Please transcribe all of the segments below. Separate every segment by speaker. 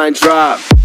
Speaker 1: Baseline drop.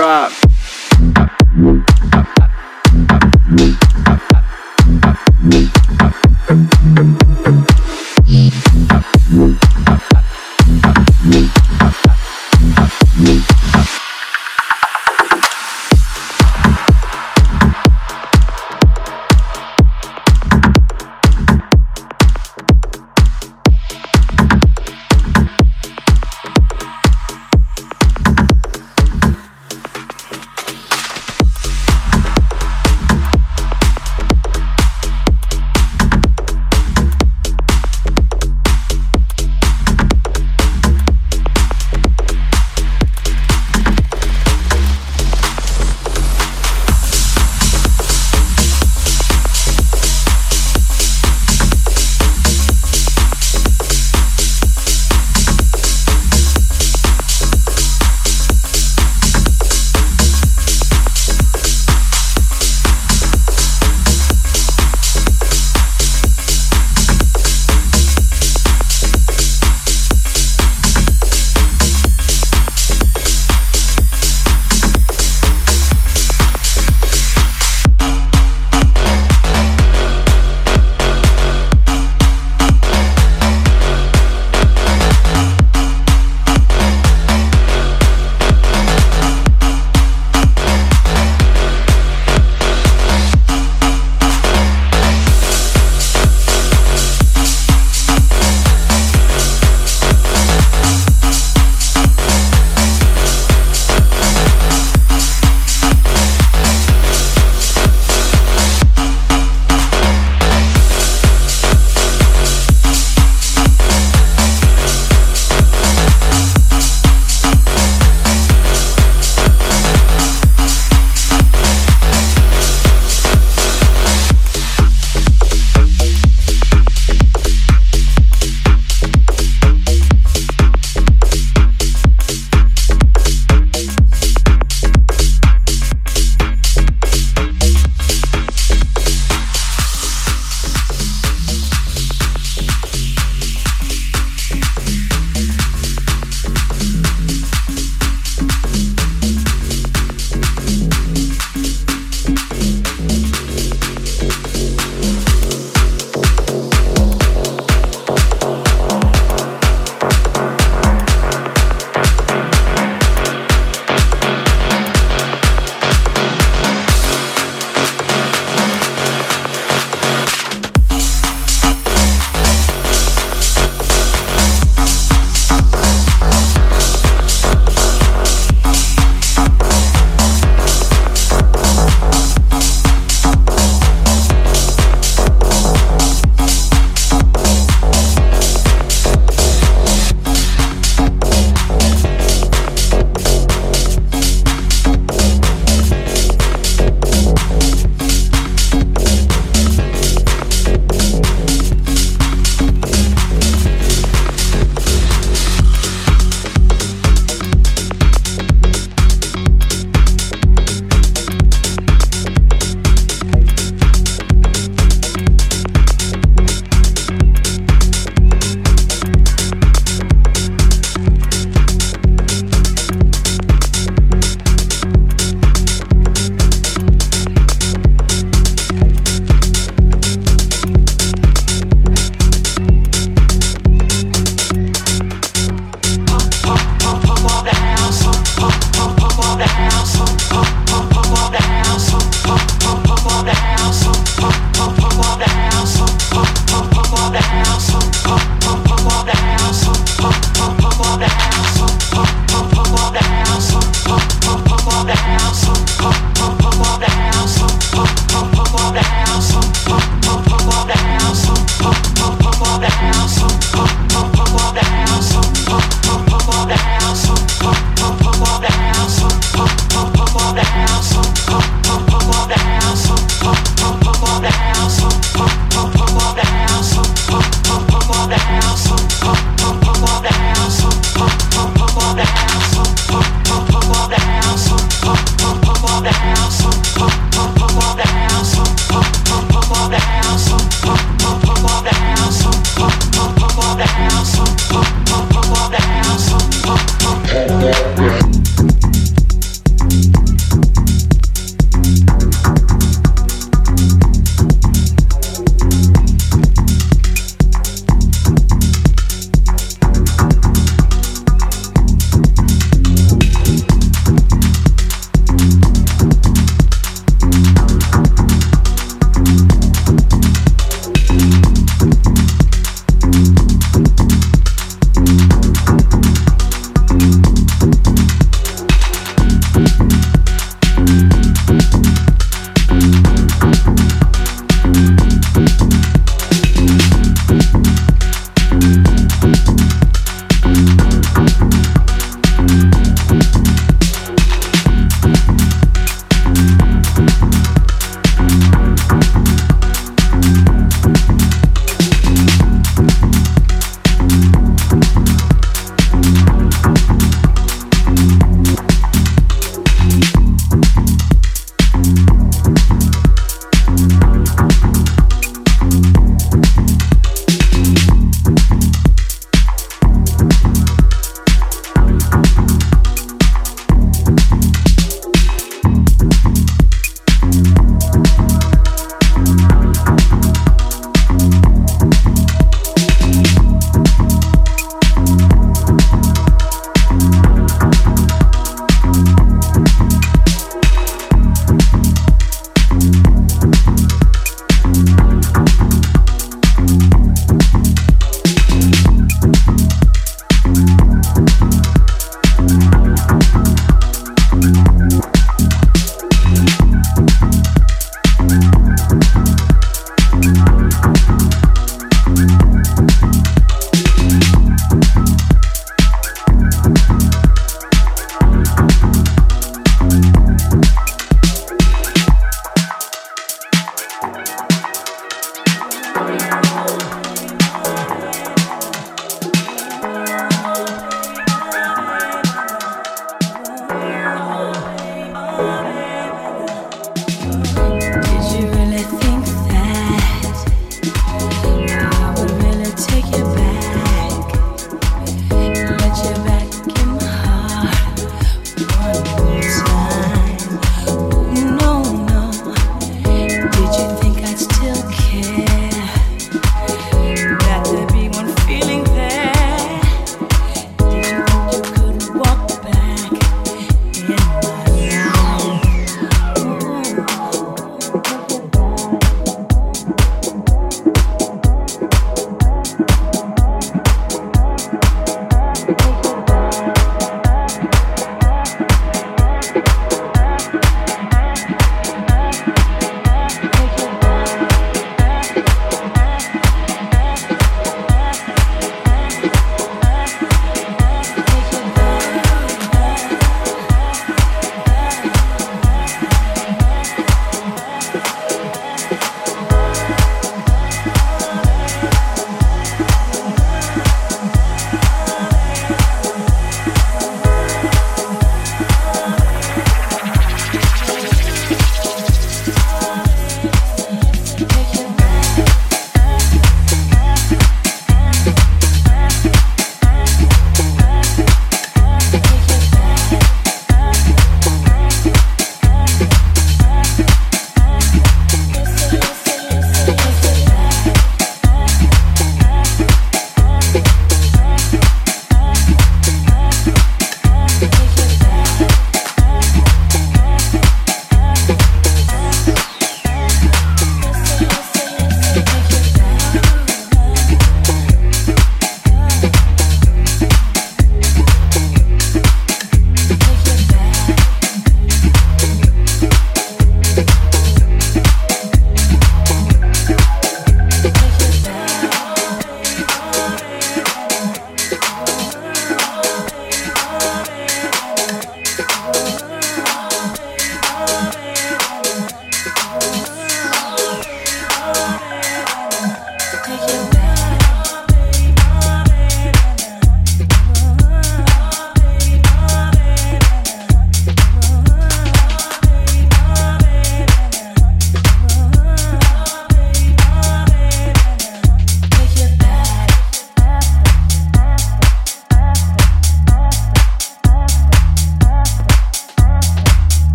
Speaker 2: subscribe.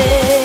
Speaker 2: querer.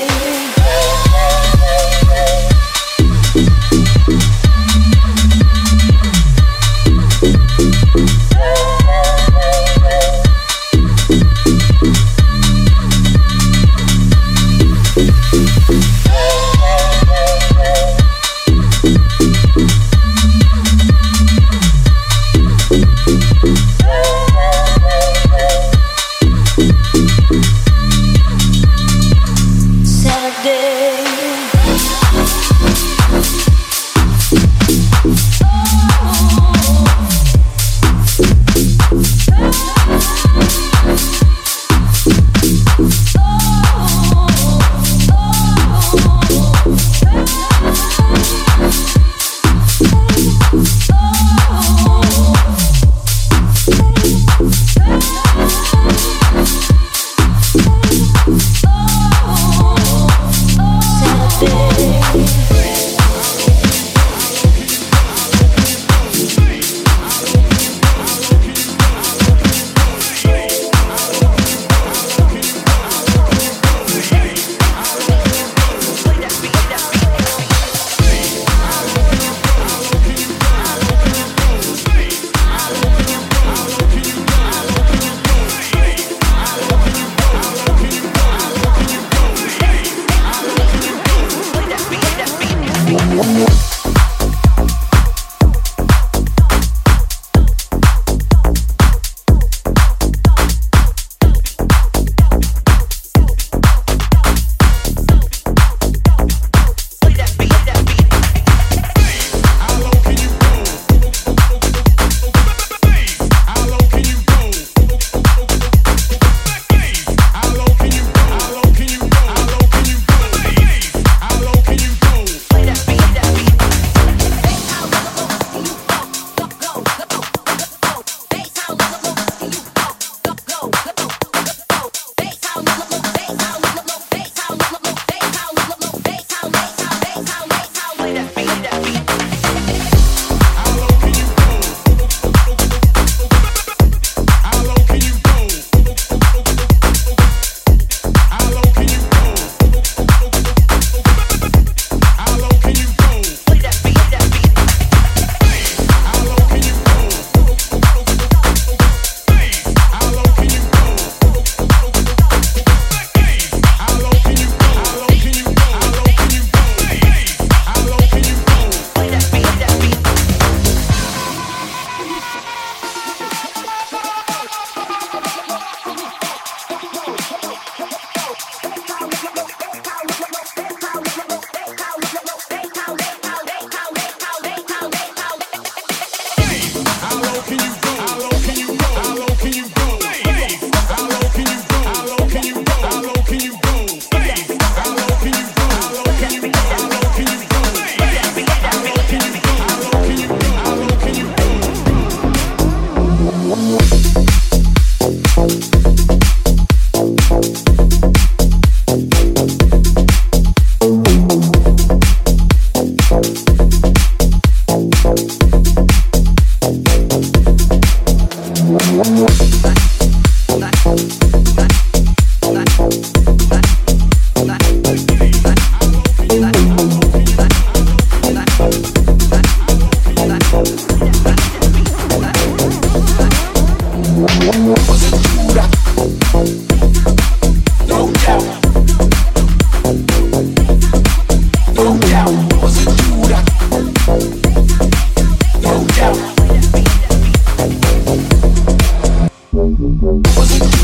Speaker 3: Pues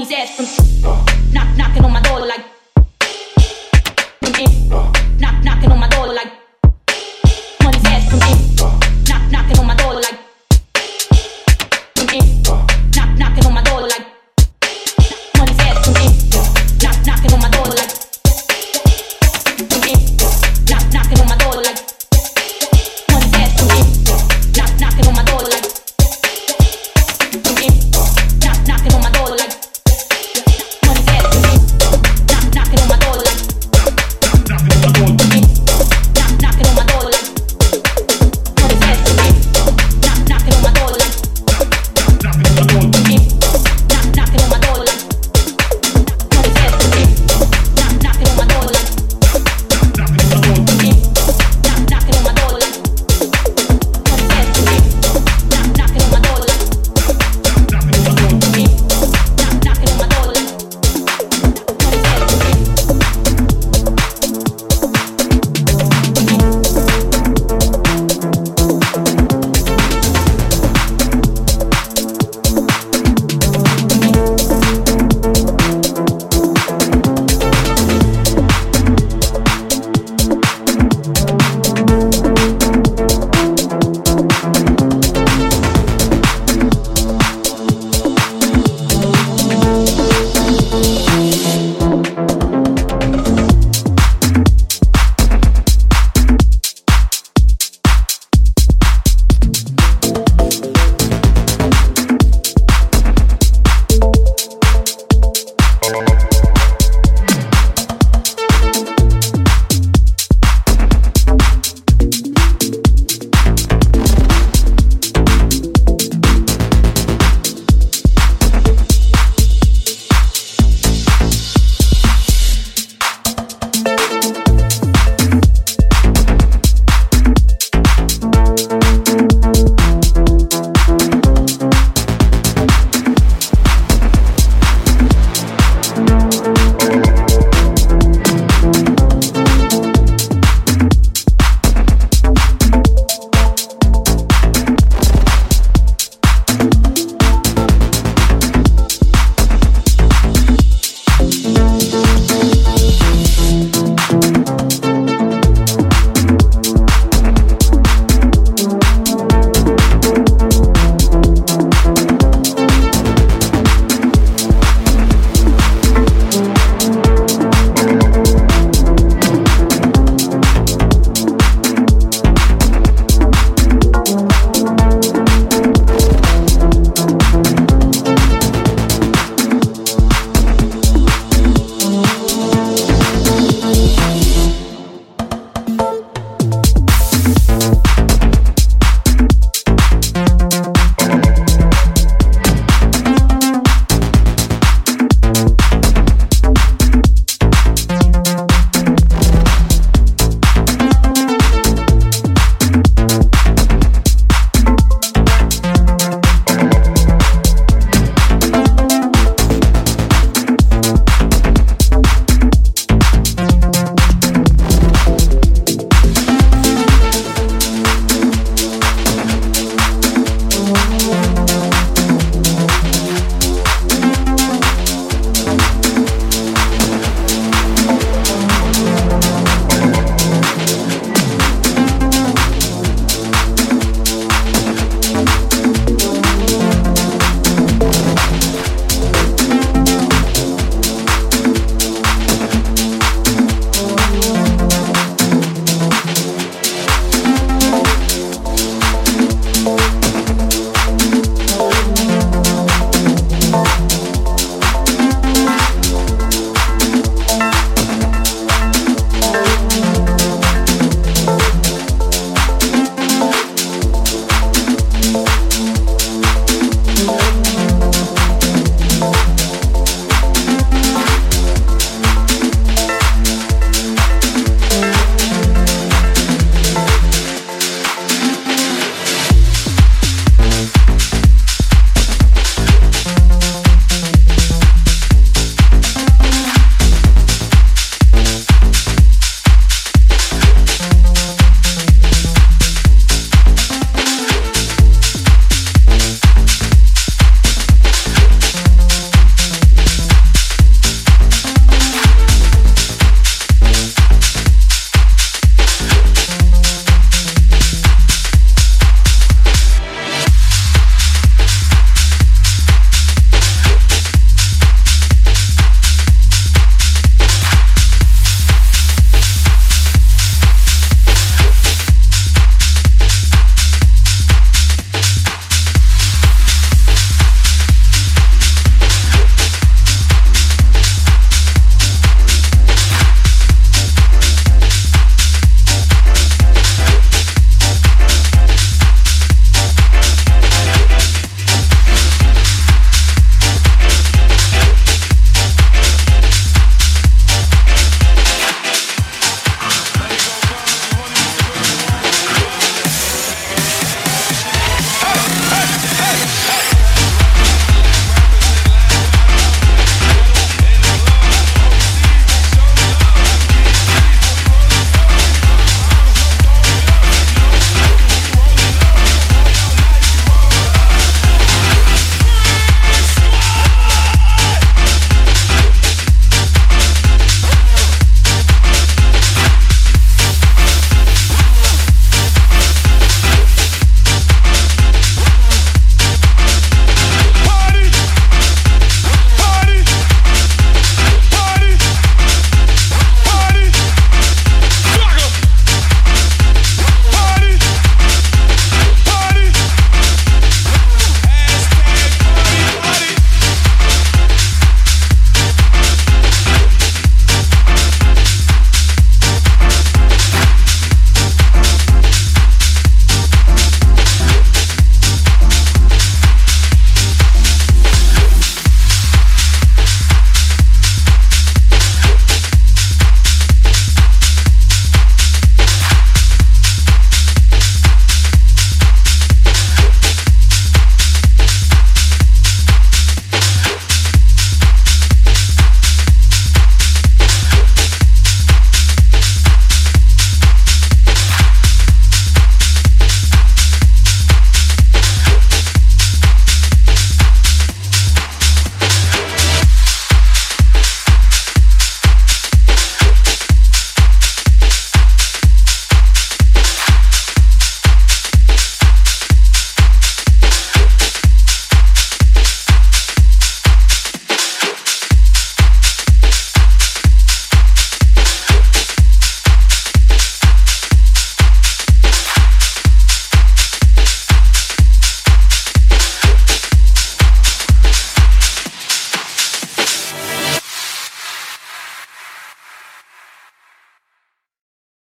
Speaker 3: Money's ass from